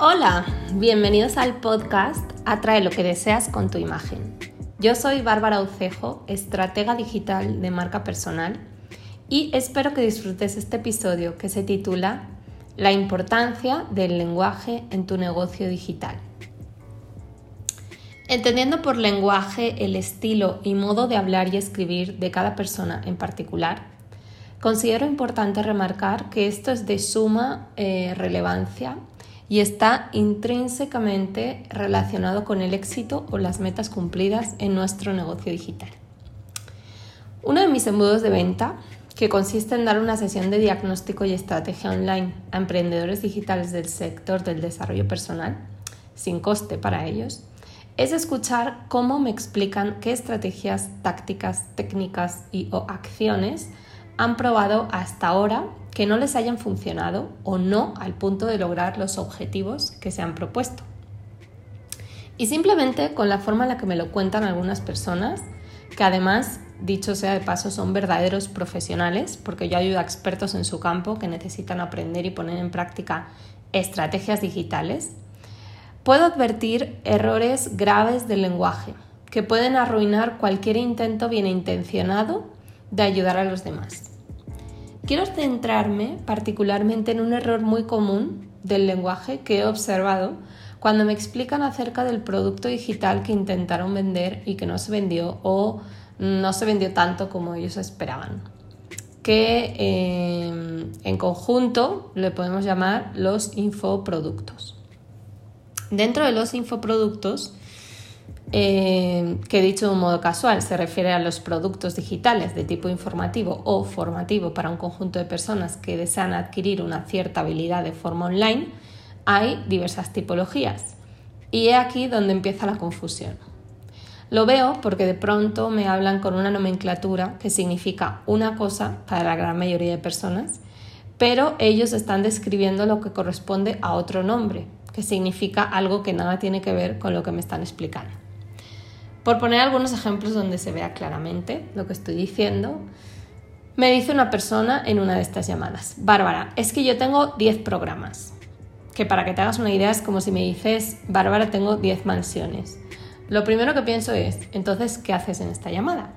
Hola, bienvenidos al podcast Atrae lo que deseas con tu imagen. Yo soy Bárbara Ucejo, estratega digital de marca personal y espero que disfrutes este episodio que se titula La importancia del lenguaje en tu negocio digital. Entendiendo por lenguaje el estilo y modo de hablar y escribir de cada persona en particular, considero importante remarcar que esto es de suma eh, relevancia y está intrínsecamente relacionado con el éxito o las metas cumplidas en nuestro negocio digital. Uno de mis embudos de venta, que consiste en dar una sesión de diagnóstico y estrategia online a emprendedores digitales del sector del desarrollo personal, sin coste para ellos, es escuchar cómo me explican qué estrategias, tácticas, técnicas y o acciones han probado hasta ahora que no les hayan funcionado o no al punto de lograr los objetivos que se han propuesto. Y simplemente con la forma en la que me lo cuentan algunas personas, que además, dicho sea de paso, son verdaderos profesionales, porque yo ayudo a expertos en su campo que necesitan aprender y poner en práctica estrategias digitales, puedo advertir errores graves del lenguaje que pueden arruinar cualquier intento bien intencionado de ayudar a los demás. Quiero centrarme particularmente en un error muy común del lenguaje que he observado cuando me explican acerca del producto digital que intentaron vender y que no se vendió o no se vendió tanto como ellos esperaban. Que eh, en conjunto le podemos llamar los infoproductos. Dentro de los infoproductos eh, que dicho de un modo casual se refiere a los productos digitales de tipo informativo o formativo para un conjunto de personas que desean adquirir una cierta habilidad de forma online, hay diversas tipologías. Y he aquí donde empieza la confusión. Lo veo porque de pronto me hablan con una nomenclatura que significa una cosa para la gran mayoría de personas, pero ellos están describiendo lo que corresponde a otro nombre, que significa algo que nada tiene que ver con lo que me están explicando. Por poner algunos ejemplos donde se vea claramente lo que estoy diciendo, me dice una persona en una de estas llamadas, Bárbara, es que yo tengo 10 programas, que para que te hagas una idea es como si me dices, Bárbara, tengo 10 mansiones. Lo primero que pienso es, entonces, ¿qué haces en esta llamada?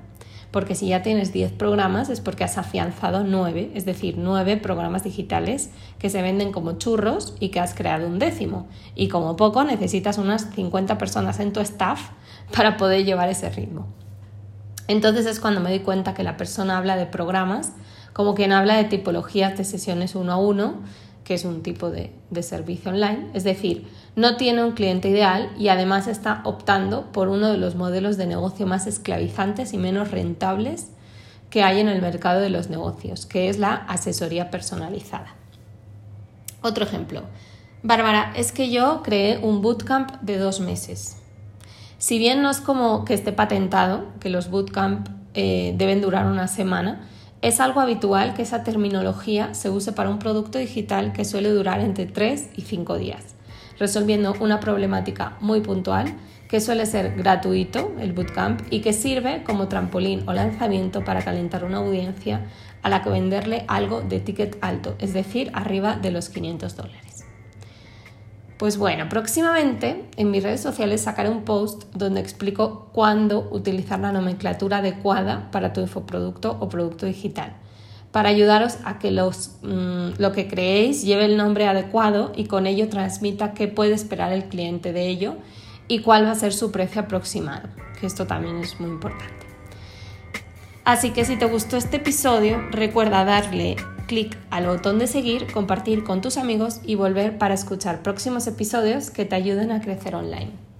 Porque si ya tienes 10 programas es porque has afianzado 9, es decir, 9 programas digitales que se venden como churros y que has creado un décimo. Y como poco necesitas unas 50 personas en tu staff para poder llevar ese ritmo. Entonces es cuando me doy cuenta que la persona habla de programas como quien habla de tipologías de sesiones uno a uno, que es un tipo de, de, servicio online, es decir, no tiene un cliente ideal y además está optando por uno de los modelos de negocio más esclavizantes y menos rentables que hay en el mercado de los negocios, que es la asesoría personalizada. Otro ejemplo. Bárbara, es que yo creé un bootcamp de dos meses. Si bien no es como que esté patentado, que los bootcamp eh, deben durar una semana, es algo habitual que esa terminología se use para un producto digital que suele durar entre 3 y 5 días, resolviendo una problemática muy puntual que suele ser gratuito, el bootcamp, y que sirve como trampolín o lanzamiento para calentar una audiencia a la que venderle algo de ticket alto, es decir, arriba de los 500 dólares. Pues bueno, próximamente en mis redes sociales sacaré un post donde explico cuándo utilizar la nomenclatura adecuada para tu infoproducto o producto digital, para ayudaros a que mm, lo que creéis lleve el nombre adecuado y con ello transmita qué puede esperar el cliente de ello y cuál va a ser su precio aproximado, que esto también es muy importante. Así que si te gustó este episodio, recuerda darle clic al botón de seguir, compartir con tus amigos y volver para escuchar próximos episodios que te ayuden a crecer online.